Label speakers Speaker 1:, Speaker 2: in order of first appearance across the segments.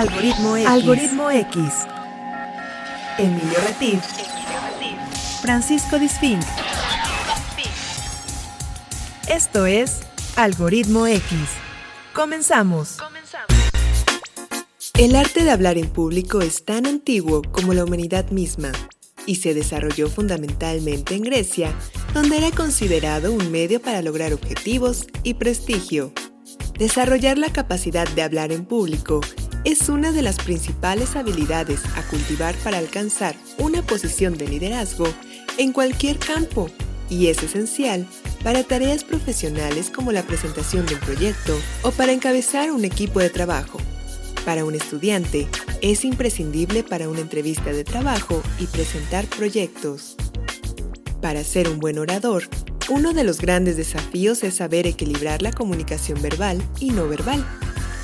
Speaker 1: Algoritmo X. Algoritmo X. Emilio Retif. Francisco Disfink. Esto es Algoritmo X. Comenzamos. El arte de hablar en público es tan antiguo como la humanidad misma y se desarrolló fundamentalmente en Grecia, donde era considerado un medio para lograr objetivos y prestigio. Desarrollar la capacidad de hablar en público es una de las principales habilidades a cultivar para alcanzar una posición de liderazgo en cualquier campo y es esencial para tareas profesionales como la presentación de un proyecto o para encabezar un equipo de trabajo. Para un estudiante, es imprescindible para una entrevista de trabajo y presentar proyectos. Para ser un buen orador, uno de los grandes desafíos es saber equilibrar la comunicación verbal y no verbal.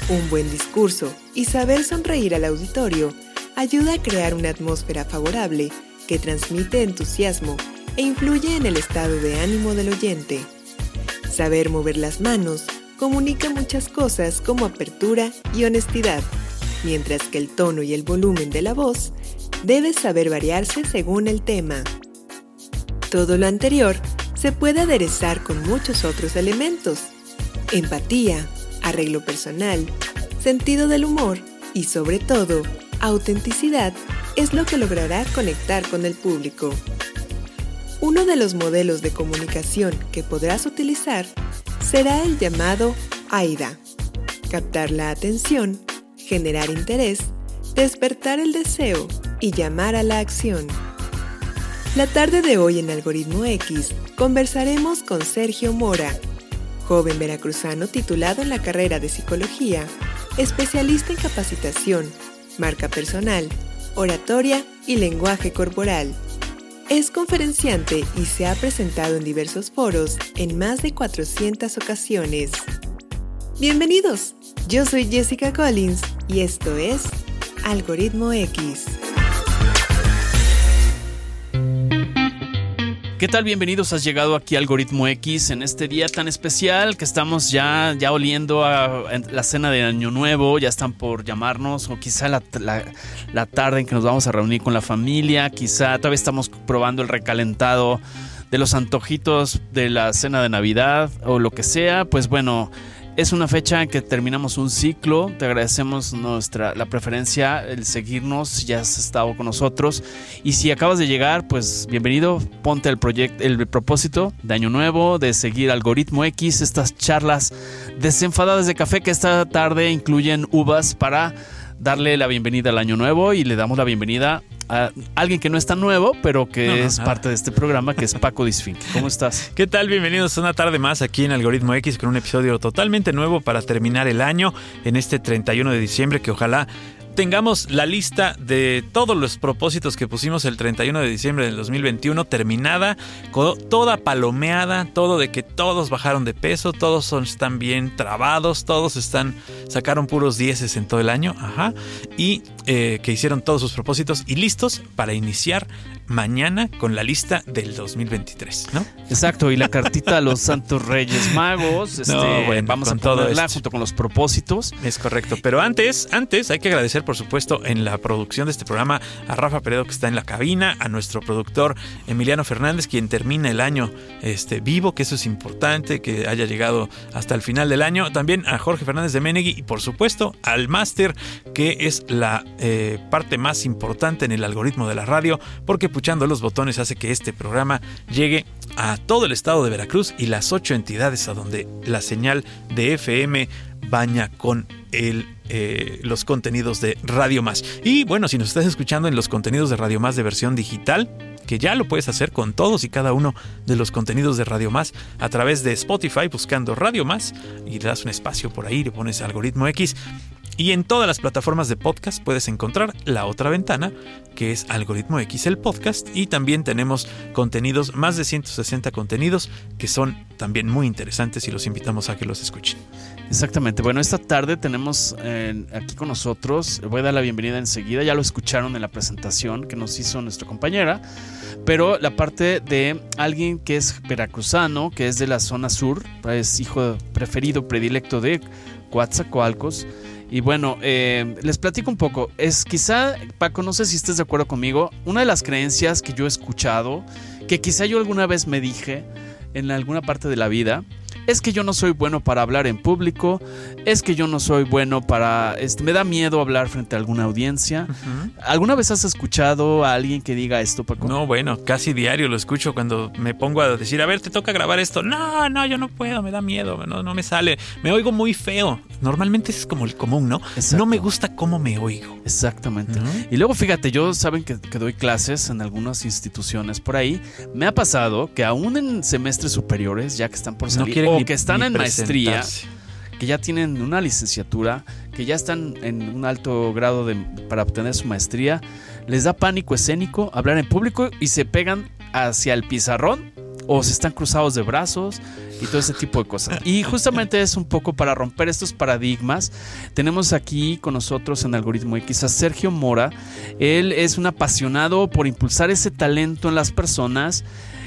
Speaker 1: Un buen discurso y saber sonreír al auditorio ayuda a crear una atmósfera favorable que transmite entusiasmo e influye en el estado de ánimo del oyente. Saber mover las manos comunica muchas cosas como apertura y honestidad, mientras que el tono y el volumen de la voz debe saber variarse según el tema. Todo lo anterior se puede aderezar con muchos otros elementos. Empatía, arreglo personal, sentido del humor y sobre todo, autenticidad es lo que logrará conectar con el público. Uno de los modelos de comunicación que podrás utilizar será el llamado AIDA. Captar la atención, generar interés, despertar el deseo y llamar a la acción. La tarde de hoy en Algoritmo X conversaremos con Sergio Mora, joven veracruzano titulado en la carrera de psicología, especialista en capacitación, marca personal, oratoria y lenguaje corporal. Es conferenciante y se ha presentado en diversos foros en más de 400 ocasiones. Bienvenidos, yo soy Jessica Collins y esto es Algoritmo X.
Speaker 2: ¿Qué tal? Bienvenidos. Has llegado aquí a Algoritmo X en este día tan especial que estamos ya, ya oliendo a, la cena de Año Nuevo. Ya están por llamarnos, o quizá la, la, tarde en que nos vamos a reunir con la familia. Quizá todavía estamos probando el recalentado de los antojitos de la cena de Navidad o lo que sea. Pues bueno, es una fecha en que terminamos un ciclo. Te agradecemos nuestra la preferencia, el seguirnos, ya has estado con nosotros. Y si acabas de llegar, pues bienvenido. Ponte el proyecto, el propósito de Año Nuevo, de seguir Algoritmo X, estas charlas desenfadadas de café que esta tarde incluyen uvas para darle la bienvenida al año nuevo y le damos la bienvenida a alguien que no es tan nuevo, pero que es parte de este programa, que es Paco Disfink. ¿Cómo estás?
Speaker 3: ¿Qué tal? Bienvenidos a una tarde más aquí en Algoritmo X con un episodio totalmente nuevo para terminar el año en este 31 de diciembre que ojalá tengamos la lista de todos los propósitos que pusimos el 31 de diciembre del 2021 terminada, toda palomeada, todo de que todos bajaron de peso, todos están bien trabados, todos están sacaron puros dieces en todo el año, ajá, y eh, que hicieron todos sus propósitos y listos para iniciar mañana con la lista del 2023, ¿no?
Speaker 2: Exacto, y la cartita a los Santos Reyes Magos, este, vamos a ponerla junto con los propósitos.
Speaker 3: Es correcto, pero antes, antes hay que agradecer por supuesto en la producción de este programa a Rafa Peredo que está en la cabina, a nuestro productor Emiliano Fernández quien termina el año este, vivo, que eso es importante, que haya llegado hasta el final del año, también a Jorge Fernández de Menegui y por supuesto al máster que es la eh, parte más importante en el algoritmo de la radio, porque puchando los botones hace que este programa llegue a todo el estado de Veracruz y las ocho entidades a donde la señal de FM baña con el, eh, los contenidos de Radio Más. Y bueno, si nos estás escuchando en los contenidos de Radio Más de versión digital, que ya lo puedes hacer con todos y cada uno de los contenidos de Radio Más a través de Spotify buscando Radio Más y le das un espacio por ahí, le pones algoritmo X y en todas las plataformas de podcast puedes encontrar la otra ventana, que es Algoritmo X, el podcast. Y también tenemos contenidos, más de 160 contenidos, que son también muy interesantes y los invitamos a que los escuchen.
Speaker 2: Exactamente. Bueno, esta tarde tenemos eh, aquí con nosotros, voy a dar la bienvenida enseguida, ya lo escucharon en la presentación que nos hizo nuestra compañera, pero la parte de alguien que es veracruzano, que es de la zona sur, es hijo preferido, predilecto de Coatzacoalcos. Y bueno, eh, les platico un poco. Es quizá, Paco, no sé si estés de acuerdo conmigo, una de las creencias que yo he escuchado, que quizá yo alguna vez me dije en alguna parte de la vida, es que yo no soy bueno para hablar en público, es que yo no soy bueno para, este, me da miedo hablar frente a alguna audiencia. ¿Alguna vez has escuchado a alguien que diga esto, Paco?
Speaker 3: No, bueno, casi diario lo escucho cuando me pongo a decir, a ver, te toca grabar esto. No, no, yo no puedo, me da miedo, no, no me sale. Me oigo muy feo. Normalmente es como el común, ¿no? No me gusta cómo me oigo.
Speaker 2: Exactamente. Y luego fíjate, yo saben que, que doy clases en algunas instituciones por ahí. Me ha pasado que aún en semestres superiores, ya que están por salir,
Speaker 3: quieren
Speaker 2: o
Speaker 3: ni-
Speaker 2: que están en maestría, que ya tienen una licenciatura, que ya están en un alto grado de, para obtener su maestría, les da pánico escénico hablar en público y se pegan hacia el pizarrón o se están cruzados de brazos y todo ese tipo de cosas. Y justamente es un poco para romper estos paradigmas. Tenemos aquí con nosotros en Algoritmo X a Sergio Mora. Él es un apasionado por impulsar ese talento en las personas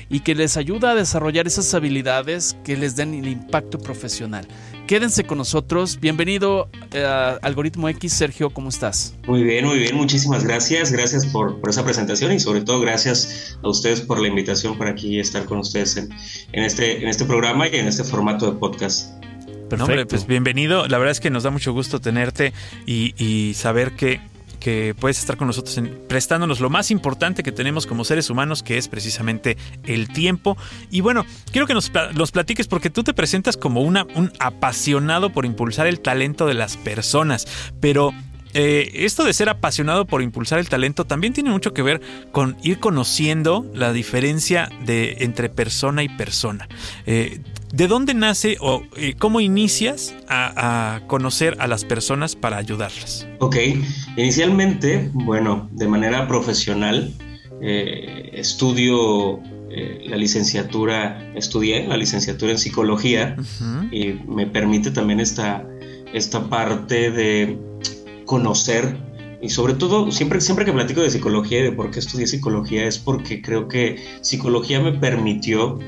Speaker 2: y que les ayuda a desarrollar esas habilidades que les den el impacto profesional. Quédense con nosotros. Bienvenido eh, a Algoritmo X, Sergio, ¿cómo estás?
Speaker 4: Muy bien, muy bien, muchísimas gracias. Gracias por, por esa presentación y sobre todo gracias a ustedes por la invitación para aquí estar con ustedes en, en este, en este programa y en este formato de podcast.
Speaker 3: No, hombre, pues bienvenido. La verdad es que nos da mucho gusto tenerte y, y saber que, que puedes estar con nosotros en- prestándonos lo más importante que tenemos como seres humanos, que es precisamente el tiempo. Y bueno, quiero que nos, nos platiques porque tú te presentas como una, un apasionado por impulsar el talento de las personas, pero... eh, esto de ser apasionado por impulsar el talento también tiene mucho que ver con ir conociendo la diferencia de, entre persona y persona. Eh, ¿De dónde nace o eh, cómo inicias a, a conocer a las personas para ayudarlas?
Speaker 4: Ok, inicialmente, bueno, de manera profesional, eh, estudio eh, la licenciatura, estudié la licenciatura en psicología y me permite también esta, esta parte de conocer y sobre todo siempre, siempre que platico de psicología y de por qué estudié psicología es porque creo que psicología me permitió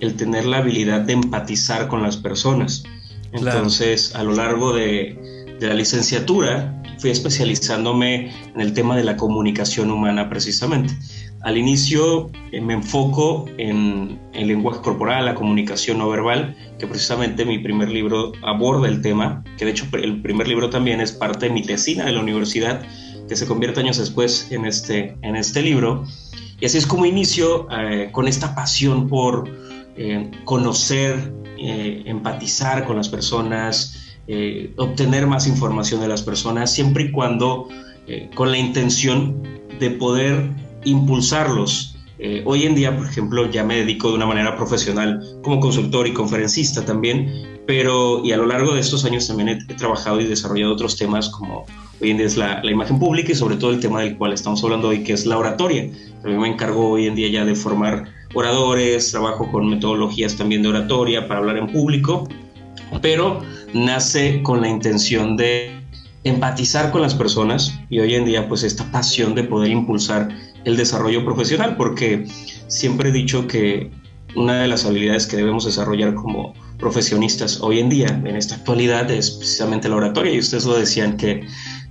Speaker 4: el tener la habilidad de empatizar con las personas.
Speaker 3: Claro.
Speaker 4: Entonces, a lo largo de, de la licenciatura fui especializándome en el tema de la comunicación humana precisamente. Al inicio eh, me enfoco en el lenguaje corporal, la comunicación no verbal, que precisamente mi primer libro aborda el tema, que de hecho el primer libro también es parte de mi tesina de la universidad, que se convierte años después en este, en este libro. Y así es como inicio eh, con esta pasión por eh, conocer, eh, empatizar con las personas, eh, obtener más información de las personas, siempre y cuando con la intención de poder impulsarlos. Hoy en día, por ejemplo, ya me dedico de una manera profesional como consultor y conferencista también, pero y a lo largo de estos años también he, he trabajado y desarrollado otros temas como hoy en día es la, la, imagen pública y sobre todo el tema del cual estamos hablando hoy, que es la oratoria. También me encargo hoy en día ya de formar oradores, trabajo con metodologías también de oratoria para hablar en público, pero nace con la intención de empatizar con las personas y hoy en día pues esta pasión de poder impulsar el desarrollo profesional, porque siempre he dicho que una de las habilidades que debemos desarrollar como profesionistas hoy en día, en esta actualidad, es precisamente la oratoria. Y ustedes lo decían que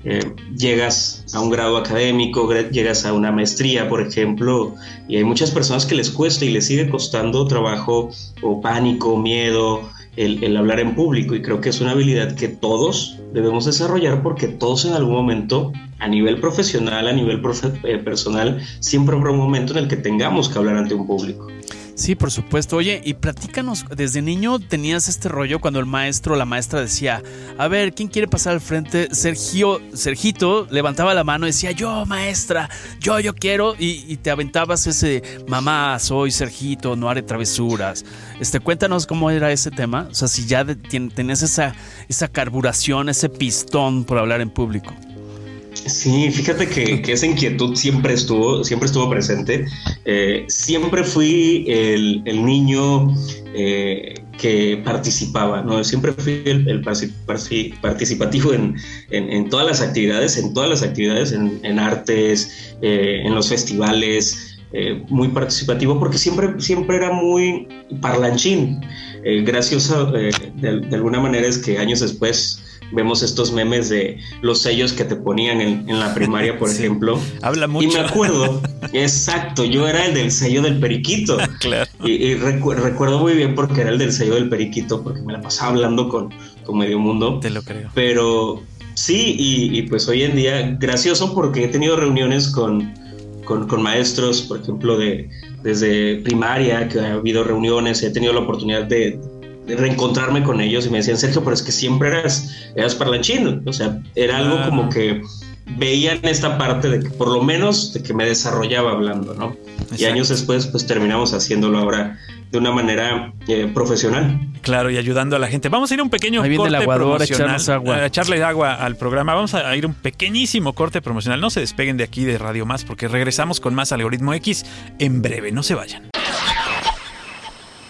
Speaker 4: eh, llegas a un grado académico, llegas a una maestría, por ejemplo, y hay muchas personas que les cuesta y les sigue costando trabajo o pánico, miedo, el, hablar en público y creo que es una habilidad que todos debemos desarrollar porque todos en algún momento a nivel profesional, a nivel eh, personal, siempre habrá un momento en el que tengamos que hablar ante un público.
Speaker 2: Sí, por supuesto. Oye, y platícanos, desde niño tenías este rollo cuando el maestro la maestra decía, a ver, ¿quién quiere pasar al frente? Sergio, Sergito levantaba la mano y decía, yo, maestra, yo, yo quiero, y, y te aventabas ese, mamá, soy Sergito, no haré travesuras. Este, cuéntanos cómo era ese tema, o sea, si ya de, tenías esa, esa carburación, ese pistón por hablar en público.
Speaker 4: Sí, fíjate que, esa inquietud siempre estuvo, siempre estuvo presente. Eh, siempre fui el, niño eh, que participaba, ¿no? Siempre fui el, participativo en, todas las actividades, en todas las actividades, en, artes, eh, en los festivales. muy participativo porque siempre, siempre era muy parlanchín. gracioso de, de alguna manera es que años después vemos estos memes de los sellos que te ponían en, la primaria, por ejemplo.
Speaker 3: Habla mucho.
Speaker 4: Y me acuerdo, exacto, yo era el del sello del periquito.
Speaker 3: claro.
Speaker 4: Y, recuerdo muy bien porque era el del sello del periquito, porque me la pasaba hablando con, con medio mundo.
Speaker 3: Te lo creo.
Speaker 4: Pero sí, y, pues hoy en día, gracioso porque he tenido reuniones con, con, con maestros, por ejemplo, de, desde primaria, que ha habido reuniones, he tenido la oportunidad de, reencontrarme con ellos y me decían, Sergio, pero es que siempre eras, eras parlanchino. O sea, era algo como que veían esta parte de que por lo menos de que me desarrollaba hablando, ¿no? Y años después, pues terminamos haciéndolo ahora de una manera eh, profesional.
Speaker 3: Claro, y ayudando a la gente. Vamos a ir a un pequeño corte promocional.
Speaker 2: Agua.
Speaker 3: A echarle agua al programa. Vamos a ir a un pequeñísimo corte promocional. No se despeguen de aquí de Radio Más porque regresamos con más Algoritmo X en breve. No se vayan.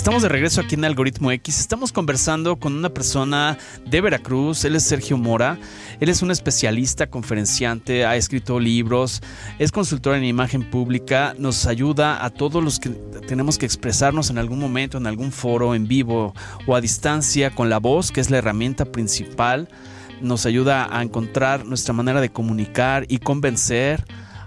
Speaker 2: Estamos de regreso aquí en Algoritmo X. Estamos conversando con una persona de Veracruz. Él es Sergio Mora. Él es un especialista, conferenciante, ha escrito libros, es consultor en imagen pública, nos ayuda a todos los que tenemos que expresarnos en algún momento, en algún foro, en vivo o a distancia con la voz, que es la herramienta principal. Nos ayuda a encontrar nuestra manera de comunicar y convencer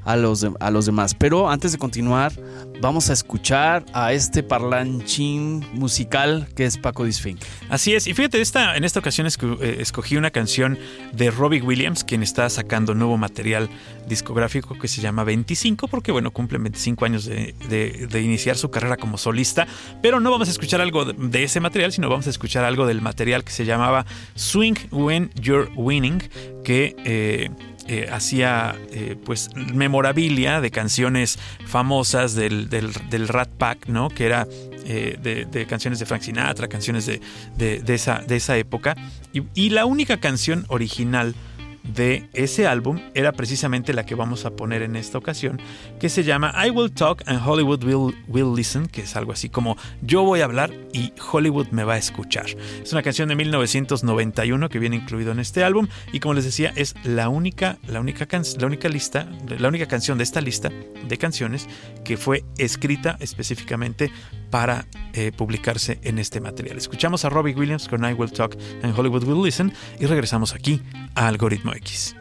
Speaker 2: a los, a los demás. Pero antes de continuar, vamos a escuchar a este parlanchín musical que es Paco Disfink.
Speaker 3: Así es, y fíjate, esta, en esta ocasión eh, escogí una canción de Robbie Williams, quien está sacando nuevo material discográfico que se llama 25, porque bueno, cumple 25 años de, iniciar su carrera como solista, pero no vamos a escuchar algo de, ese material, sino vamos a escuchar algo del material que se llamaba Swing When You're Winning, que... Eh, eh, hacía eh, pues memorabilia de canciones famosas del, del, Rat Pack, ¿no? Que era eh, de, canciones de Frank Sinatra, canciones de, de esa, de esa época. Y, y, la única canción original de ese álbum era precisamente la que vamos a poner en esta ocasión, que se llama I Will Talk and Hollywood Will, will Listen, que es algo así como Yo voy a hablar y Hollywood me va a escuchar. Es una canción de 1991 que viene incluido en este álbum y como les decía es la única, la única, la única lista, la única canción de esta lista de canciones que fue escrita específicamente para eh, publicarse en este material. Escuchamos a Robbie Williams con I Will Talk and Hollywood Will Listen y regresamos aquí a Algoritmo X.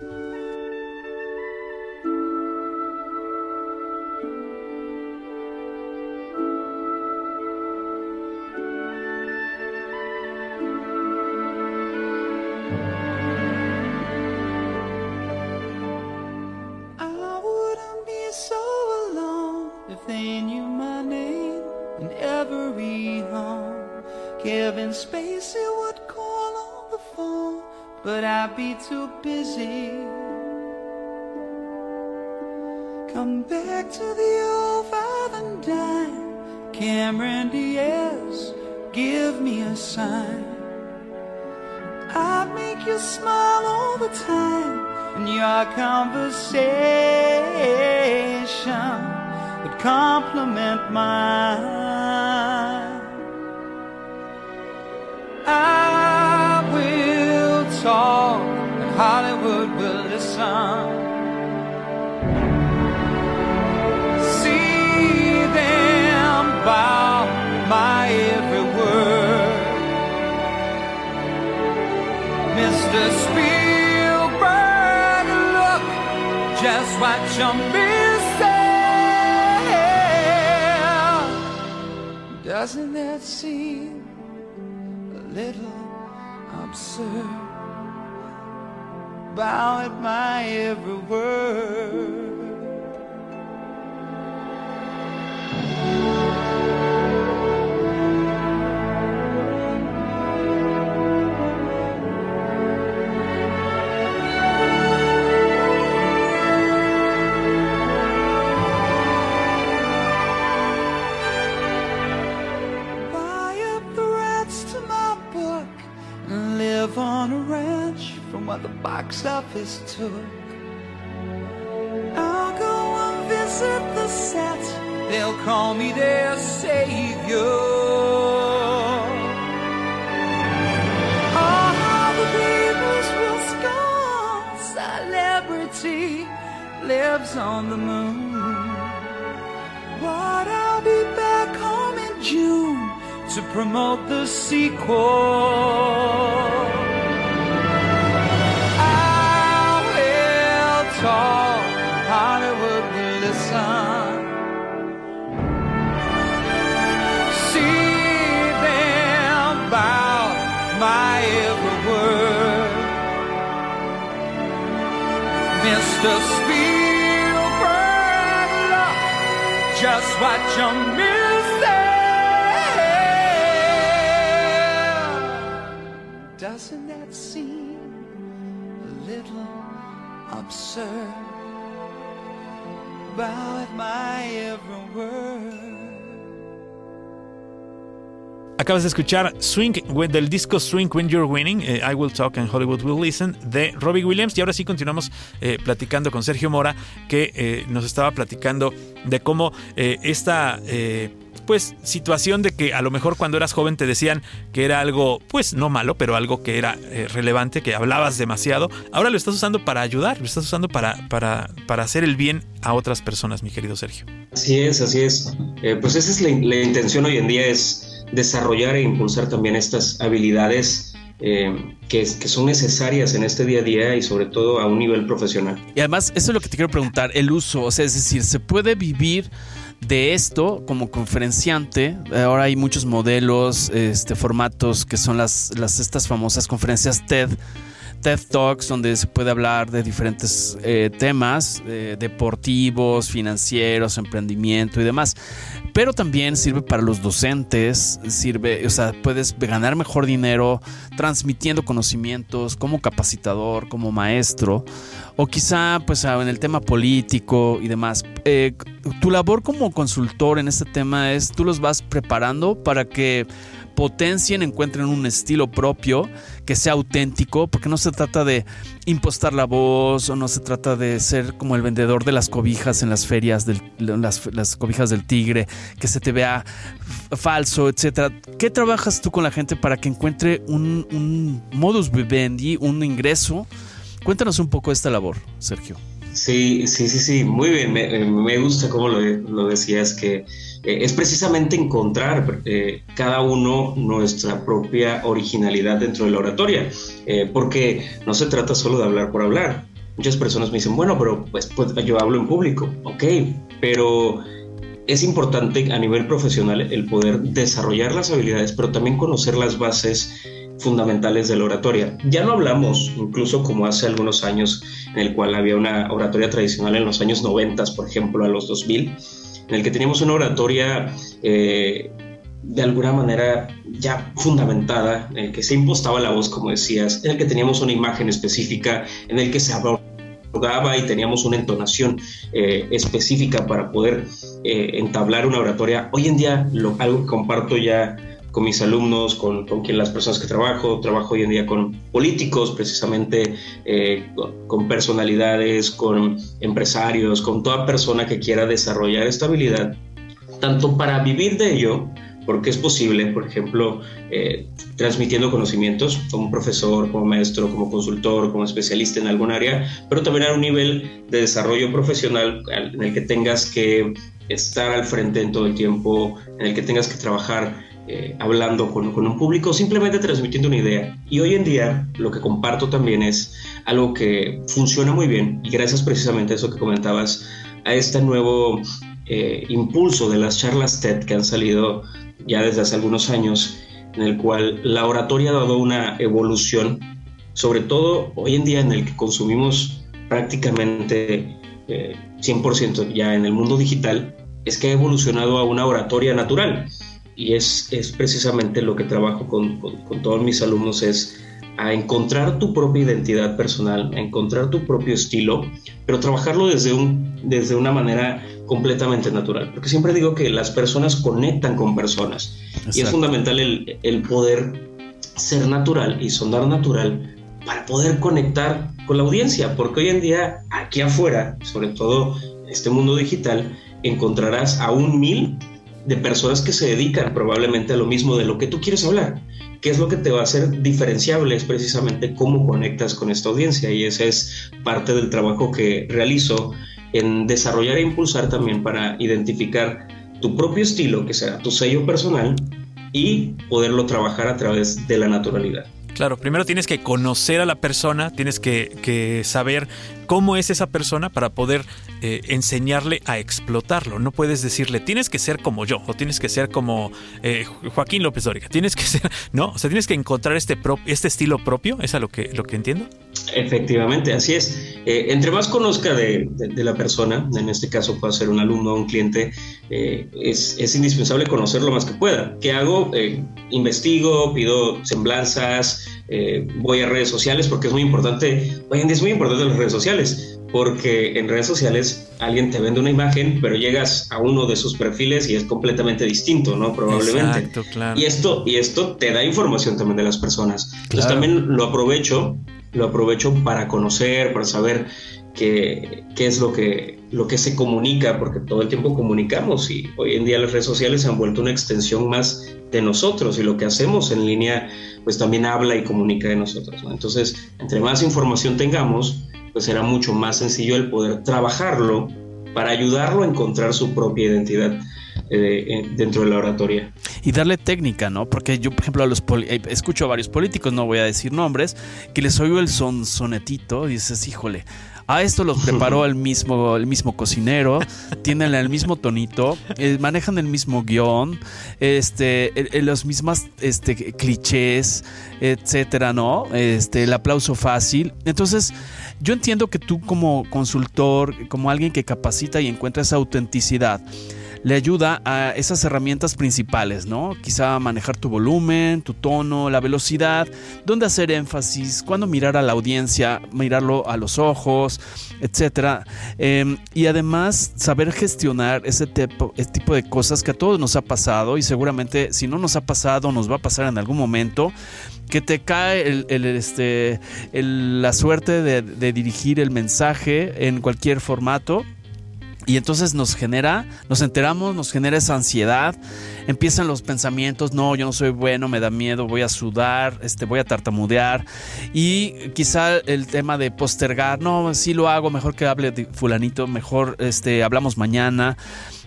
Speaker 3: Mr. Spielberg, look just what you're missing. Doesn't that seem a little absurd? bow at my every word.
Speaker 5: Box office took. I'll go and visit the set. They'll call me their savior. All the peoples will scorn celebrity lives on the moon. But I'll be back home in June to promote the sequel. Mr. Spielberg, just what you're missing. Doesn't that seem a little absurd? At my every word.
Speaker 3: Acabas de escuchar Swing del disco Swing When You're Winning, eh, I Will Talk and Hollywood Will Listen de Robbie Williams. Y ahora sí continuamos eh, platicando con Sergio Mora, que eh, nos estaba platicando de cómo esta pues situación de que a lo mejor cuando eras joven te decían que era algo, pues no malo, pero algo que era relevante, que hablabas demasiado. Ahora lo estás usando para ayudar, lo estás usando para, para, para hacer el bien a otras personas, mi querido Sergio.
Speaker 4: Así es, así es. pues esa es la, la intención hoy en día, es desarrollar e impulsar también estas habilidades eh, que, son necesarias en este día a día y sobre todo a un nivel profesional.
Speaker 2: Y además, eso es lo que te quiero preguntar, el uso, o sea, es decir, ¿se puede vivir de esto como conferenciante? Ahora hay muchos modelos, este, formatos que son las estas famosas conferencias TED TED Talks donde se puede hablar de diferentes eh, temas eh, deportivos, financieros, emprendimiento y demás. Pero también sirve para los docentes, sirve, o sea, puedes ganar mejor dinero transmitiendo conocimientos como capacitador, como maestro, o quizá pues en el tema político y demás. Eh, tu labor como consultor en este tema es, tú los vas preparando para que potencien, encuentren un estilo propio que sea auténtico, porque no se trata de impostar la voz o no se trata de ser como el vendedor de las cobijas en las ferias, del, las, cobijas del tigre, que se te vea falso, etcétera. ¿Qué trabajas tú con la gente para que encuentre un, un modus vivendi, un ingreso? Cuéntanos un poco esta labor, Sergio.
Speaker 4: Sí, sí, sí, sí, muy bien. Me, gusta cómo lo, lo decías, que eh, es precisamente encontrar eh, cada uno nuestra propia originalidad dentro de la oratoria, eh, porque no se trata solo de hablar por hablar. Muchas personas me dicen, bueno, pero pues, pues yo hablo en público, ok, pero es importante a nivel profesional el poder desarrollar las habilidades, pero también conocer las bases fundamentales de la oratoria. Ya no hablamos, incluso como hace algunos años, en el cual había una oratoria tradicional en los años 90, por ejemplo, a los 2000, en el que teníamos una oratoria eh, de alguna manera ya fundamentada, en el que se impostaba la voz, como decías, en el que teníamos una imagen específica, en el que se abordaba y teníamos una entonación eh, específica para poder eh, entablar una oratoria. Hoy en día, lo, algo que comparto ya con mis alumnos, con, con quien las personas que trabajo, trabajo hoy en día con políticos, precisamente eh, con, personalidades, con empresarios, con toda persona que quiera desarrollar esta habilidad, tanto para vivir de ello, porque es posible, por ejemplo, eh, transmitiendo conocimientos como profesor, como maestro, como consultor, como especialista en algún área, pero también a un nivel de desarrollo profesional en el que tengas que estar al frente en todo el tiempo, en el que tengas que trabajar eh, hablando con, un público, simplemente transmitiendo una idea. Y hoy en día lo que comparto también es algo que funciona muy bien y gracias precisamente a eso que comentabas, a este nuevo eh, impulso de las charlas TED que han salido ya desde hace algunos años, en el cual la oratoria ha dado una evolución, sobre todo hoy en día en el que consumimos prácticamente 100% eh, ya en el mundo digital, es que ha evolucionado a una oratoria natural y es, es precisamente lo que trabajo con, con, todos mis alumnos, es a encontrar tu propia identidad personal, a encontrar tu propio estilo, pero trabajarlo desde, un, desde una manera completamente natural. Porque siempre digo que las personas conectan con personas y es fundamental el, el poder ser natural y sonar natural para poder conectar con la audiencia, porque hoy en día aquí afuera, sobre todo en este mundo digital, encontrarás a un mil de personas que se dedican probablemente a lo mismo de lo que tú quieres hablar. ¿Qué es lo que te va a hacer diferenciable? Es precisamente cómo conectas con esta audiencia y ese es parte del trabajo que realizo en desarrollar e impulsar también para identificar tu propio estilo, que será tu sello personal, y poderlo trabajar a través de la naturalidad.
Speaker 3: Claro, primero tienes que conocer a la persona, tienes que, que saber cómo es esa persona para poder eh, enseñarle a explotarlo. No puedes decirle, tienes que ser como yo, o tienes que ser como eh, Joaquín López Dóriga, tienes que ser, ¿no? O sea, tienes que encontrar este, este estilo propio, ¿es a lo que, lo que entiendo?
Speaker 4: Efectivamente, así es. Eh, entre más conozca de, la persona, en este caso puede ser un alumno o un cliente, es, indispensable conocer lo más que pueda. ¿Qué hago? investigo, pido semblanzas, voy a redes sociales porque es muy importante, hoy en día es muy importante las redes sociales porque en redes sociales alguien te vende una imagen, pero llegas a uno de sus perfiles y es completamente distinto, ¿no? Probablemente. Exacto, claro. Y esto, y esto te da información también de las personas. Entonces también lo aprovecho, lo aprovecho para conocer, para saber qué, qué es lo que, lo que se comunica, porque todo el tiempo comunicamos y hoy en día las redes sociales se han vuelto una extensión más de nosotros y lo que hacemos en línea pues también habla y comunica de nosotros. Entonces, entre más información tengamos, pues será mucho más sencillo el poder trabajarlo para ayudarlo a encontrar su propia identidad eh, dentro de la oratoria.
Speaker 2: Y darle técnica, ¿no? Porque yo, por ejemplo, a los eh, escucho a varios políticos, no voy a decir nombres, que les oigo el son sonetito y dices, híjole, a esto los preparó el mismo, el mismo cocinero, tienen el mismo tonito, manejan el mismo guion, este, los mismos este, clichés, etcétera, ¿no? Este, el aplauso fácil. Entonces, yo entiendo que tú como consultor, como alguien que capacita y encuentra esa autenticidad, le ayuda a esas herramientas principales, ¿no? Quizá manejar tu volumen, tu tono, la velocidad, dónde hacer énfasis, cuándo mirar a la audiencia, mirarlo a los ojos, etcétera. Em, y además saber gestionar ese tipo, ese tipo de cosas que a todos nos ha pasado y seguramente si no nos ha pasado nos va a pasar en algún momento que te cae el, este, la suerte de, dirigir el mensaje en cualquier formato. Y entonces nos genera, nos enteramos, nos genera esa ansiedad, empiezan los pensamientos, no, yo no soy bueno, me da miedo, voy a sudar, este, voy a tartamudear. Y quizá el tema de postergar, no, sí lo hago, mejor que hable de fulanito, mejor este, hablamos mañana.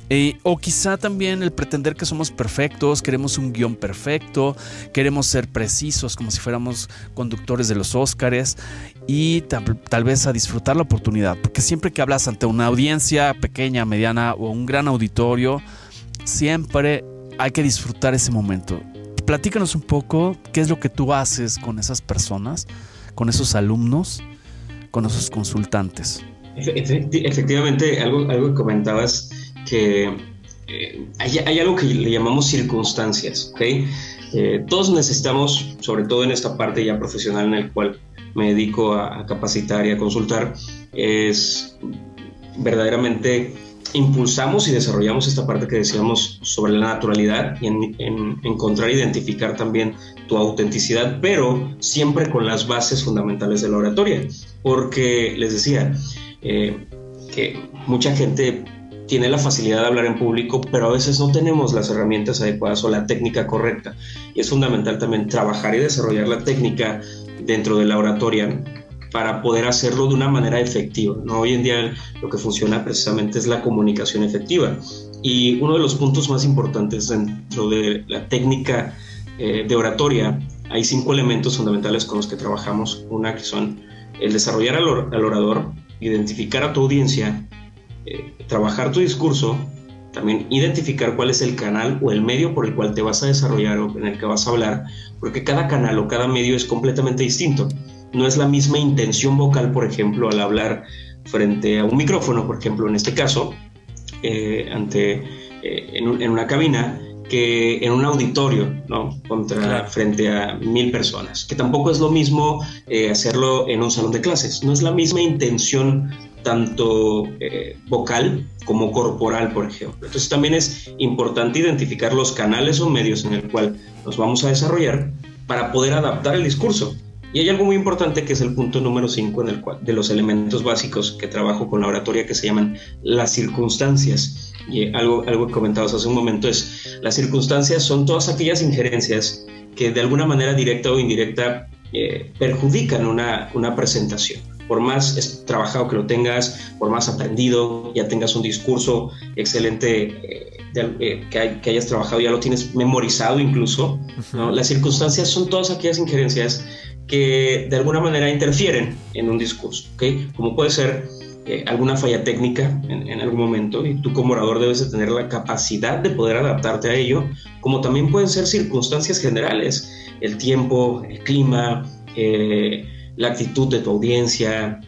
Speaker 2: Eh, o quizá también el pretender que somos perfectos, queremos un guion perfecto, queremos ser precisos como si fuéramos conductores de los Óscares y tal, vez a disfrutar la oportunidad, porque siempre que hablas ante una audiencia pequeña, mediana o un gran auditorio, siempre hay que disfrutar ese momento. Platícanos un poco qué es lo que tú haces con esas personas, con esos alumnos, con esos consultantes.
Speaker 4: Efectivamente, algo, algo que comentabas que eh, hay, algo que le llamamos circunstancias, ¿ok? Eh, todos necesitamos, sobre todo en esta parte ya profesional en el cual me dedico a, capacitar y a consultar, es verdaderamente impulsamos y desarrollamos esta parte que decíamos sobre la naturalidad y en, encontrar e identificar también tu autenticidad, pero siempre con las bases fundamentales de la oratoria. Porque les decía eh, que mucha gente tiene la facilidad de hablar en público, pero a veces no tenemos las herramientas adecuadas o la técnica correcta. Y es fundamental también trabajar y desarrollar la técnica dentro de la oratoria para poder hacerlo de una manera efectiva. ¿no? Hoy en día lo que funciona precisamente es la comunicación efectiva. Y uno de los puntos más importantes dentro de la técnica eh, de oratoria, hay cinco elementos fundamentales con los que trabajamos. Una que son el desarrollar al orador, identificar a tu audiencia, eh, trabajar tu discurso, también identificar cuál es el canal o el medio por el cual te vas a desarrollar o en el que vas a hablar, porque cada canal o cada medio es completamente distinto. No es la misma intención vocal, por ejemplo, al hablar frente a un micrófono, por ejemplo, en este caso, eh, ante, eh, en, una cabina, que en un auditorio, ¿no? Contra, frente a mil personas. Que tampoco es lo mismo hacerlo en un salón de clases. No es la misma intención tanto eh, vocal como corporal, por ejemplo. Entonces también es importante identificar los canales o medios en el cual nos vamos a desarrollar para poder adaptar el discurso. Y hay algo muy importante que es el punto número 5 en el cual, de los elementos básicos que trabajo con la oratoria que se llaman las circunstancias. Y algo, algo que comentabas hace un momento es, las circunstancias son todas aquellas injerencias que de alguna manera directa o indirecta eh, perjudican una, una presentación por más trabajado que lo tengas, por más aprendido, ya tengas un discurso excelente eh, eh, que, hayas trabajado, ya lo tienes memorizado incluso, las circunstancias son todas aquellas injerencias que de alguna manera interfieren en un discurso, ¿okay? como puede ser eh, alguna falla técnica en, en, algún momento y tú como orador debes de tener la capacidad de poder adaptarte a ello, como también pueden ser circunstancias generales, el tiempo, el clima, eh, la actitud de tu audiencia,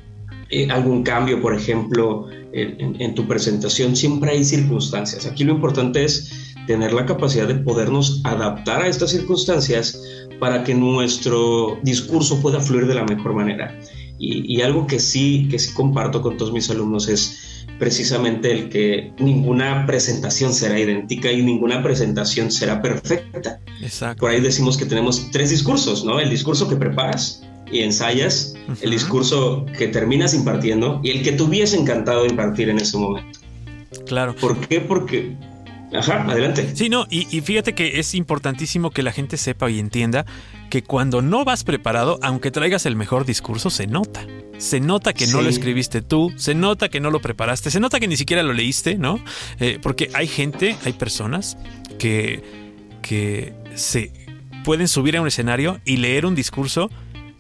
Speaker 4: eh, algún cambio, por ejemplo, en, tu presentación, siempre hay circunstancias. Aquí lo importante es tener la capacidad de podernos adaptar a estas circunstancias para que nuestro discurso pueda fluir de la mejor manera. Y, algo que sí, que sí comparto con todos mis alumnos es precisamente el que ninguna presentación será idéntica y ninguna presentación será perfecta. Exacto. Por ahí decimos que tenemos tres discursos, ¿no? El discurso que preparas, y ensayas el discurso que terminas impartiendo y el que te hubiese encantado impartir en ese momento.
Speaker 3: Claro.
Speaker 4: ¿Por qué? Porque... Ajá, adelante.
Speaker 3: Sí, no, y, fíjate que es importantísimo que la gente sepa y entienda que cuando no vas preparado, aunque traigas el mejor discurso, se nota. Se nota que no lo escribiste tú, se nota que no lo preparaste, se nota que ni siquiera lo leíste, ¿no? Eh, porque hay gente, hay personas que, que se pueden subir a un escenario y leer un discurso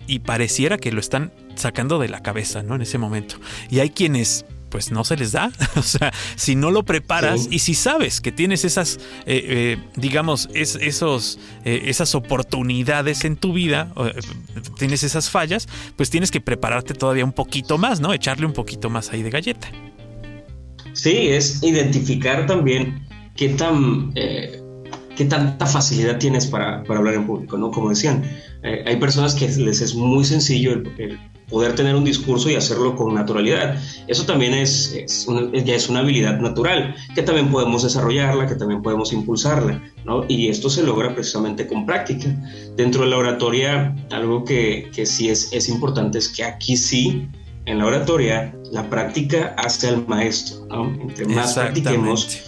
Speaker 3: y pareciera que lo están sacando de la cabeza, ¿no? En ese momento. Y hay quienes pues no se les da. O sea, si no lo preparas y si sabes que tienes esas, eh, eh, digamos, esos, eh, esas oportunidades en tu vida, tienes esas fallas, pues tienes que prepararte todavía un poquito más, ¿no? Echarle un poquito más ahí de galleta.
Speaker 4: Sí, es identificar también qué tan qué tanta facilidad tienes para, para, hablar en público, ¿no? Como decían, eh, hay personas que les es muy sencillo el, poder tener un discurso y hacerlo con naturalidad. Eso también es, ya es una habilidad natural, que también podemos desarrollarla, que también podemos impulsarla, ¿no? Y esto se logra precisamente con práctica. Dentro de la oratoria, algo que, que sí es, es importante es que aquí sí en la oratoria, la práctica hace al maestro. ¿no? Más practiquemos,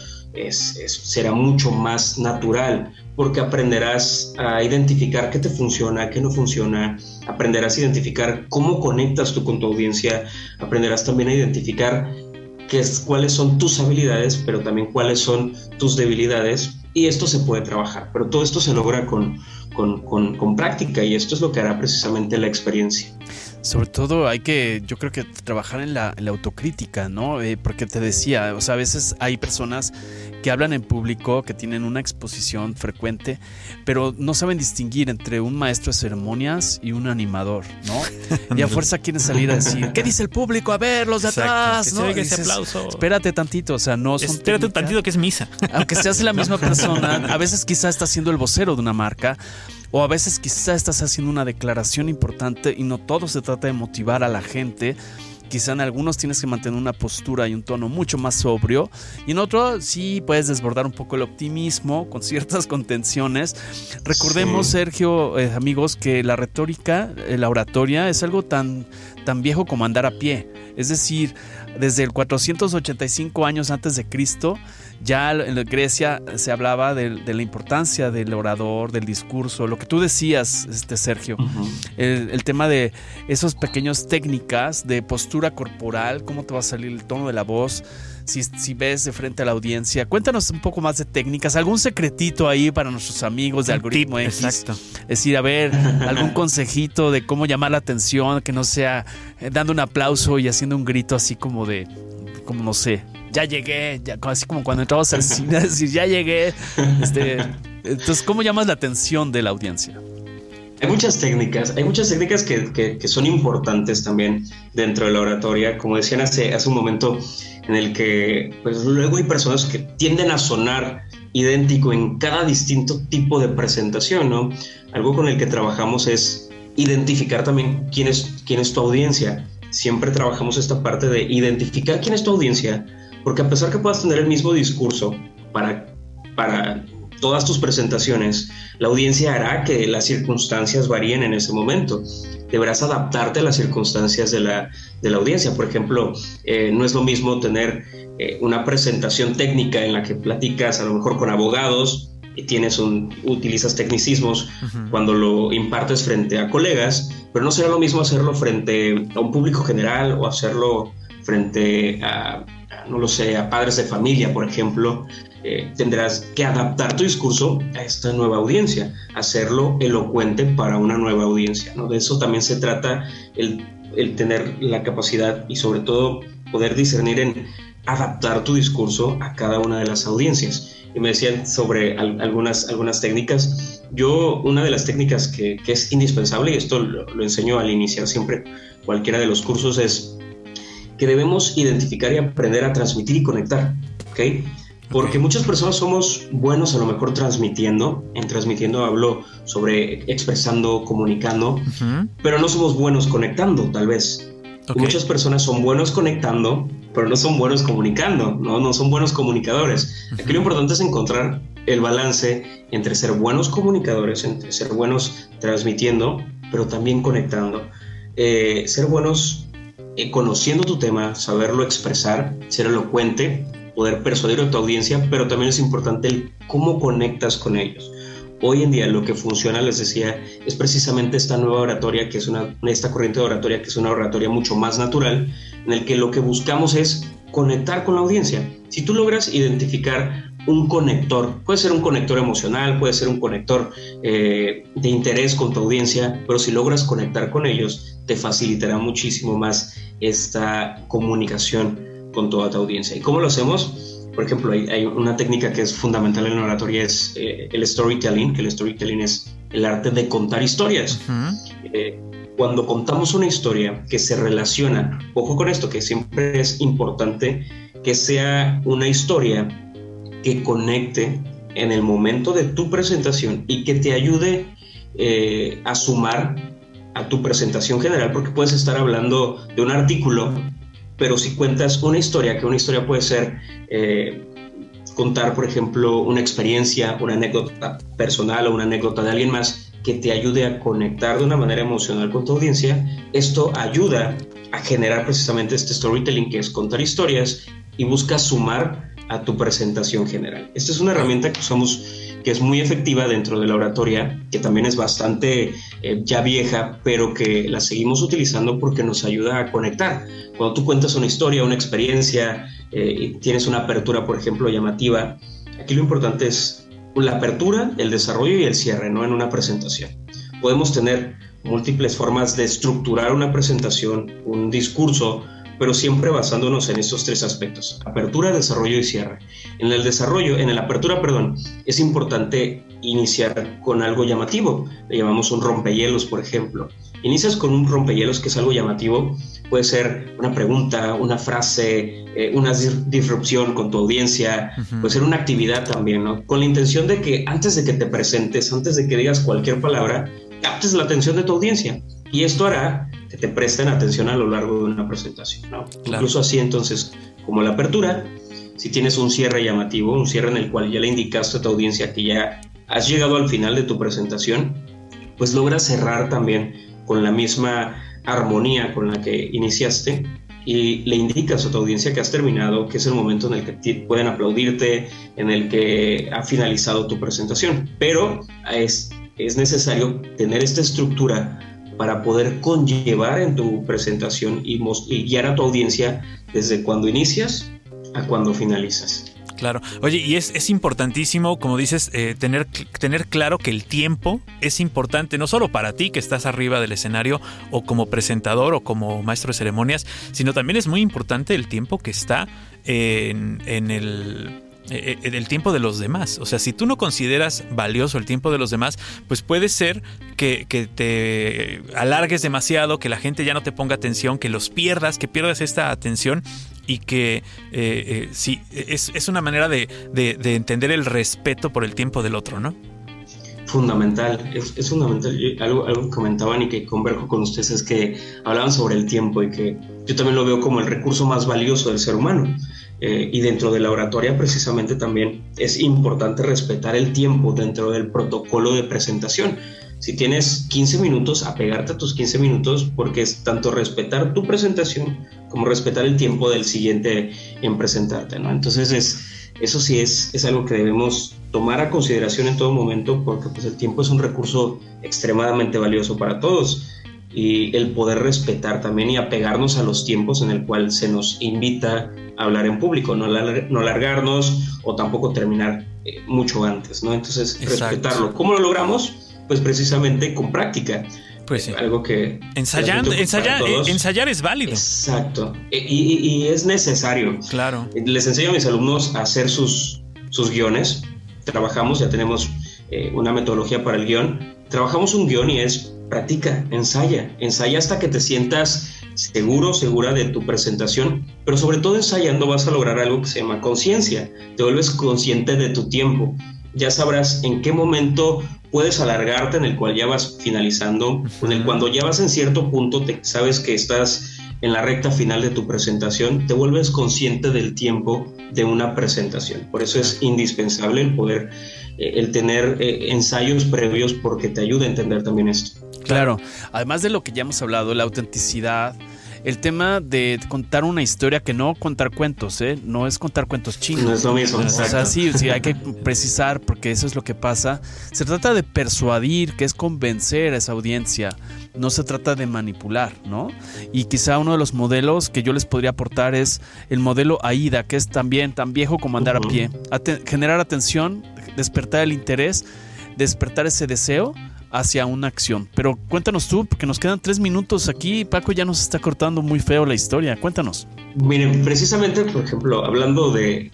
Speaker 4: será mucho más natural porque aprenderás a identificar qué te funciona, qué no funciona, aprenderás a identificar cómo conectas tú con tu audiencia, aprenderás también a identificar qué es, cuáles son tus habilidades, pero también cuáles son tus debilidades y esto se puede trabajar, pero todo esto se logra con, con, con práctica y esto es lo que hará precisamente la experiencia.
Speaker 2: Sobre todo hay que, yo creo que trabajar en la, autocrítica, ¿no? Eh, porque te decía, o sea, a veces hay personas que hablan en público, que tienen una exposición frecuente, pero no saben distinguir entre un maestro de ceremonias y un animador, ¿no? y a fuerza quieren salir a decir, ¿qué dice el público? A ver, los de atrás, ¿no?
Speaker 3: ese aplauso.
Speaker 2: Espérate tantito, o sea, no son.
Speaker 3: Espérate tantito que es misa.
Speaker 2: Aunque seas la misma persona, a veces quizá está siendo el vocero de una marca o a veces quizá estás haciendo una declaración importante y no todo se trata de motivar a la gente. Quizá en algunos tienes que mantener una postura y un tono mucho más sobrio. Y en otros sí puedes desbordar un poco el optimismo con ciertas contenciones. Recordemos, Sergio, eh, amigos, que la retórica, eh, la oratoria, es algo tan, tan viejo como andar a pie. Es decir, desde el 485 años antes de Cristo, ya en Grecia se hablaba de, la importancia del orador, del discurso, lo que tú decías, este Sergio, el, tema de esas pequeñas técnicas de postura corporal, cómo te va a salir el tono de la voz, si, ves de frente a la audiencia. Cuéntanos un poco más de técnicas, algún secretito ahí para nuestros amigos de algoritmo Exacto. Es decir, a ver, algún consejito de cómo llamar la atención, que no sea eh, dando un aplauso y haciendo un grito así como de, como no sé, ya llegué, así como cuando entrabas al cine, decir, ya llegué. Este, entonces, ¿cómo llamas la atención de la audiencia?
Speaker 4: Hay muchas técnicas, hay muchas técnicas que, que, son importantes también dentro de la oratoria. Como decían hace, hace un momento, en el que pues luego hay personas que tienden a sonar idéntico en cada distinto tipo de presentación, ¿no? Algo con el que trabajamos es identificar también quién es, quién es tu audiencia. Siempre trabajamos esta parte de identificar quién es tu audiencia, porque a pesar que puedas tener el mismo discurso para, para todas tus presentaciones, la audiencia hará que las circunstancias varíen en ese momento. Deberás adaptarte a las circunstancias de la, de la audiencia. Por ejemplo, eh, no es lo mismo tener eh, una presentación técnica en la que platicas a lo mejor con abogados y tienes un, utilizas tecnicismos cuando lo impartes frente a colegas, pero no será lo mismo hacerlo frente a un público general o hacerlo frente a, no lo sé, a padres de familia, por ejemplo, eh, tendrás que adaptar tu discurso a esta nueva audiencia, hacerlo elocuente para una nueva audiencia. ¿no? De eso también se trata el, el tener la capacidad y sobre todo poder discernir en adaptar tu discurso a cada una de las audiencias. Y me decían sobre algunas, algunas técnicas. Yo, una de las técnicas que, que es indispensable, y esto lo, lo, enseño al iniciar siempre cualquiera de los cursos, es que debemos identificar y aprender a transmitir y conectar. ¿ok? Porque muchas personas somos buenos a lo mejor transmitiendo, en transmitiendo hablo sobre expresando, comunicando, uh -huh. pero no somos buenos conectando, tal vez. Okay. Muchas personas son buenos conectando, pero no son buenos comunicando, no, no son buenos comunicadores. Uh -huh. Aquí lo importante es encontrar el balance entre ser buenos comunicadores, entre ser buenos transmitiendo, pero también conectando. Eh, ser buenos eh, conociendo tu tema, saberlo expresar, ser elocuente, poder persuadir a tu audiencia, pero también es importante el cómo conectas con ellos. Hoy en día lo que funciona, les decía, es precisamente esta nueva oratoria, que es una, esta corriente de oratoria, que es una oratoria mucho más natural, en el que lo que buscamos es conectar con la audiencia. Si tú logras identificar un conector, puede ser un conector emocional, puede ser un conector eh, de interés con tu audiencia, pero si logras conectar con ellos, te facilitará muchísimo más esta comunicación con toda tu audiencia. ¿Y cómo lo hacemos? Por ejemplo, hay, hay una técnica que es fundamental en la oratoria, es eh, el storytelling, que el storytelling es el arte de contar historias. Uh -huh. eh, cuando contamos una historia que se relaciona, ojo con esto, que siempre es importante que sea una historia que conecte en el momento de tu presentación y que te ayude eh, a sumar a tu presentación general, porque puedes estar hablando de un artículo pero si cuentas una historia, que una historia puede ser eh, contar, por ejemplo, una experiencia, una anécdota personal o una anécdota de alguien más que te ayude a conectar de una manera emocional con tu audiencia, esto ayuda a generar precisamente este storytelling que es contar historias y busca sumar a tu presentación general. Esta es una herramienta que usamos que es muy efectiva dentro de la oratoria, que también es bastante eh, ya vieja, pero que la seguimos utilizando porque nos ayuda a conectar. Cuando tú cuentas una historia, una experiencia, eh, tienes una apertura, por ejemplo, llamativa, aquí lo importante es la apertura, el desarrollo y el cierre, ¿no? En una presentación. Podemos tener múltiples formas de estructurar una presentación, un discurso, pero siempre basándonos en estos tres aspectos, apertura, desarrollo y cierre. En el desarrollo, en la apertura, perdón, es importante iniciar con algo llamativo, le llamamos un rompehielos, por ejemplo. Inicias con un rompehielos que es algo llamativo, puede ser una pregunta, una frase, eh, una disrupción con tu audiencia, uh -huh. puede ser una actividad también, ¿no? Con la intención de que antes de que te presentes, antes de que digas cualquier palabra, captes la atención de tu audiencia. Y esto hará que te presten atención a lo largo de una presentación. ¿no? Claro. Incluso así entonces, como la apertura, si tienes un cierre llamativo, un cierre en el cual ya le indicaste a tu audiencia que ya has llegado al final de tu presentación, pues logras cerrar también con la misma armonía con la que iniciaste y le indicas a tu audiencia que has terminado, que es el momento en el que pueden aplaudirte, en el que ha finalizado tu presentación. Pero es, es necesario tener esta estructura para poder conllevar en tu presentación y, guiar a tu audiencia desde cuando inicias a cuando finalizas.
Speaker 3: Claro. Oye, y es, es importantísimo, como dices, eh, tener, tener claro que el tiempo es importante, no solo para ti que estás arriba del escenario o como presentador o como maestro de ceremonias, sino también es muy importante el tiempo que está en, en el el tiempo de los demás. O sea, si tú no consideras valioso el tiempo de los demás, pues puede ser que, te alargues demasiado, que la gente ya no te ponga atención, que los pierdas, que pierdas esta atención y que eh, eh, sí, es, es, una manera de, de, de, entender el respeto por el tiempo del otro, ¿no?
Speaker 4: Fundamental, es, es fundamental. Algo, algo que comentaban y que converjo con ustedes es que hablaban sobre el tiempo y que yo también lo veo como el recurso más valioso del ser humano eh, y dentro de la oratoria precisamente también es importante respetar el tiempo dentro del protocolo de presentación. Si tienes 15 minutos, apegarte a tus 15 minutos porque es tanto respetar tu presentación como respetar el tiempo del siguiente en presentarte, ¿no? Entonces es, eso sí es, es algo que debemos tomar a consideración en todo momento porque pues, el tiempo es un recurso extremadamente valioso para todos y el poder respetar también y apegarnos a los tiempos en el cual se nos invita a hablar en público, no, no largarnos o tampoco terminar eh, mucho antes, ¿no? Entonces, respetarlo. ¿Cómo lo logramos? Pues precisamente con práctica.
Speaker 3: Pues sí.
Speaker 4: Algo que...
Speaker 3: Ensayando, ensayar, eh, ensayar es válido.
Speaker 4: Exacto. E, y, y, es necesario.
Speaker 3: Claro.
Speaker 4: Les enseño a mis alumnos a hacer sus, sus guiones. Trabajamos, ya tenemos eh, una metodología para el guion. Trabajamos un guion y es practica, ensaya, ensaya hasta que te sientas seguro, segura de tu presentación, pero sobre todo ensayando vas a lograr algo que se llama conciencia, te vuelves consciente de tu tiempo, ya sabrás en qué momento puedes alargarte, en el cual ya vas finalizando, en el cuando ya vas en cierto punto, te, sabes que estás en la recta final de tu presentación, te vuelves consciente del tiempo de una presentación. Por eso es indispensable el poder, eh, el tener eh, ensayos previos porque te ayuda a entender también esto.
Speaker 2: Claro, además de lo que ya hemos hablado, la autenticidad, el tema de contar una historia que no contar cuentos, ¿eh? No es contar cuentos chinos.
Speaker 4: No es lo mismo.
Speaker 2: O sea, sí, sí, hay que precisar porque eso es lo que pasa. Se trata de persuadir, que es convencer a esa audiencia. No se trata de manipular, ¿no? Y quizá uno de los modelos que yo les podría aportar es el modelo AIDA, que es también tan viejo como andar a pie. generar atención, despertar el interés, despertar ese deseo hacia una acción. Pero cuéntanos tú, porque nos quedan tres minutos aquí. Paco ya nos está cortando muy feo la historia. Cuéntanos.
Speaker 4: Miren, precisamente, por ejemplo, hablando de,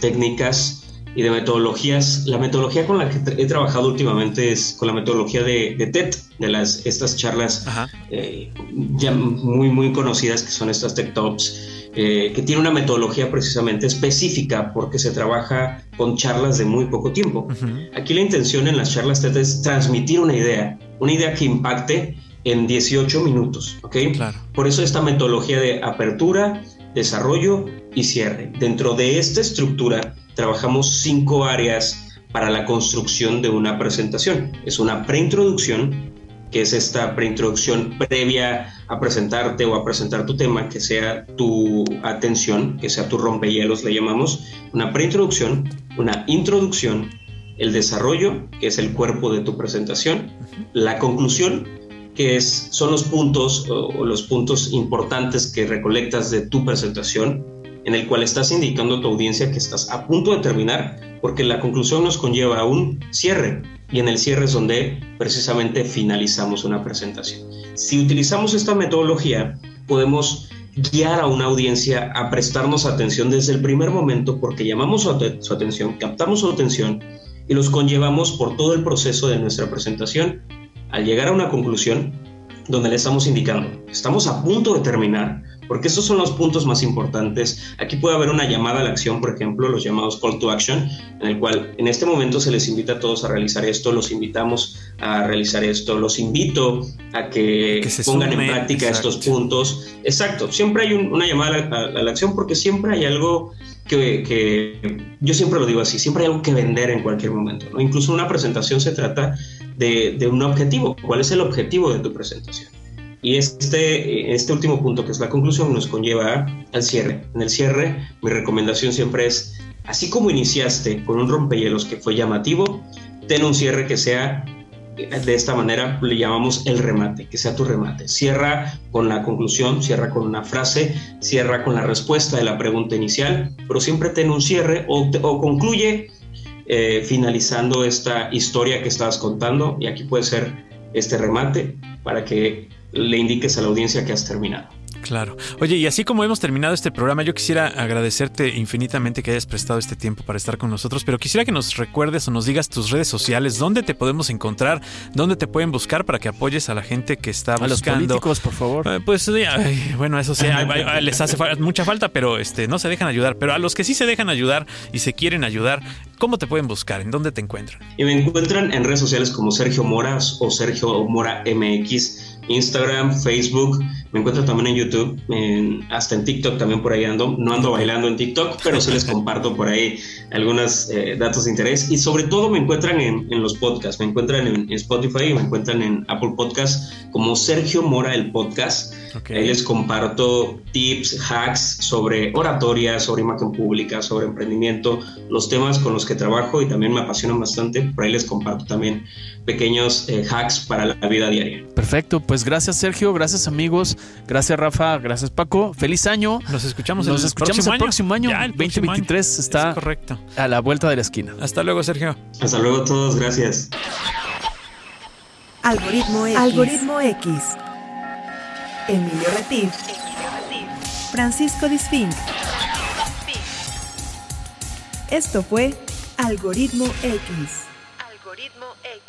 Speaker 4: técnicas y de metodologías, la metodología con la que he trabajado últimamente es con la metodología de, TED, de las, estas charlas eh, ya muy, muy conocidas que son estas TED Talks eh, que tiene una metodología precisamente específica porque se trabaja con charlas de muy poco tiempo. Aquí la intención en las charlas TED es transmitir una idea, una idea que impacte en 18 minutos, ¿ok? Por eso esta metodología de apertura, desarrollo y cierre. Dentro de esta estructura trabajamos cinco áreas para la construcción de una presentación. Es una preintroducción, que es esta preintroducción previa a presentarte o a presentar tu tema, que sea tu atención, que sea tu rompehielos, le llamamos, una preintroducción, una introducción, el desarrollo, que es el cuerpo de tu presentación, la conclusión, que es, son los puntos o los puntos importantes que recolectas de tu presentación, en el cual estás indicando a tu audiencia que estás a punto de terminar, porque la conclusión nos conlleva a un cierre, y en el cierre es donde precisamente finalizamos una presentación. Si utilizamos esta metodología, podemos guiar a una audiencia a prestarnos atención desde el primer momento porque llamamos su, su, atención, captamos su atención y los conllevamos por todo el proceso de nuestra presentación. Al llegar a una conclusión, donde le estamos indicando, estamos a punto de terminar, porque estos son los puntos más importantes. Aquí puede haber una llamada a la acción, por ejemplo, los llamados call to action, en el cual en este momento se les invita a todos a realizar esto, los invitamos a realizar esto, los invito a que, pongan en práctica estos puntos. Exacto, siempre hay una llamada a la, acción porque siempre hay algo que, yo siempre lo digo así, siempre hay algo que vender en cualquier momento. ¿no? Incluso una presentación se trata de, un objetivo. ¿Cuál es el objetivo de tu presentación? Y este, este último punto, que es la conclusión, nos conlleva al cierre. En el cierre, mi recomendación siempre es, así como iniciaste con un rompehielos que fue llamativo, ten un cierre que sea de esta manera le llamamos el remate, que sea tu remate. Cierra con la conclusión, cierra con una frase, cierra con la respuesta de la pregunta inicial, pero siempre ten un cierre o, concluye eh, finalizando esta historia que estabas contando y aquí puede ser este remate para que le indiques a la audiencia que has terminado.
Speaker 3: Claro. Oye, y así como hemos terminado este programa, yo quisiera agradecerte infinitamente que hayas prestado este tiempo para estar con nosotros, pero quisiera que nos recuerdes o nos digas tus redes sociales, dónde te podemos encontrar, dónde te pueden buscar para que apoyes a la gente que está buscando. A
Speaker 2: los políticos, por favor.
Speaker 3: Eh, pues bueno, eso sí, les hace mucha falta, pero este, no se dejan ayudar. Pero a los que sí se dejan ayudar y se quieren ayudar, ¿cómo te pueden buscar? ¿En dónde te encuentran?
Speaker 4: Y me encuentran en redes sociales como Sergio Moras o Sergio Mora MX Instagram, Facebook, me encuentro también en YouTube, hasta en TikTok también por ahí ando. No ando bailando en TikTok, pero sí les comparto por ahí algunos eh, datos de interés. Y sobre todo me encuentran en, los podcasts, me encuentran en, Spotify y me encuentran en Apple Podcasts como Sergio Mora el podcast. Ahí les comparto tips, hacks sobre oratoria, sobre imagen pública, sobre emprendimiento, los temas con los que trabajo y también me apasionan bastante. Por ahí les comparto también pequeños eh, hacks para la vida diaria.
Speaker 2: Perfecto, pues gracias Sergio, gracias amigos, gracias Rafa, gracias Paco, feliz año.
Speaker 3: Nos escuchamos,
Speaker 2: Nos el, escuchamos próximo el próximo año. el 2023 está
Speaker 3: correcto.
Speaker 2: a la vuelta de la esquina.
Speaker 3: Hasta luego Sergio.
Speaker 4: Hasta luego a todos, gracias.
Speaker 1: Algoritmo X. Algoritmo X. Emilio Retif. Francisco Disfink. Esto fue Algoritmo X. Algoritmo X.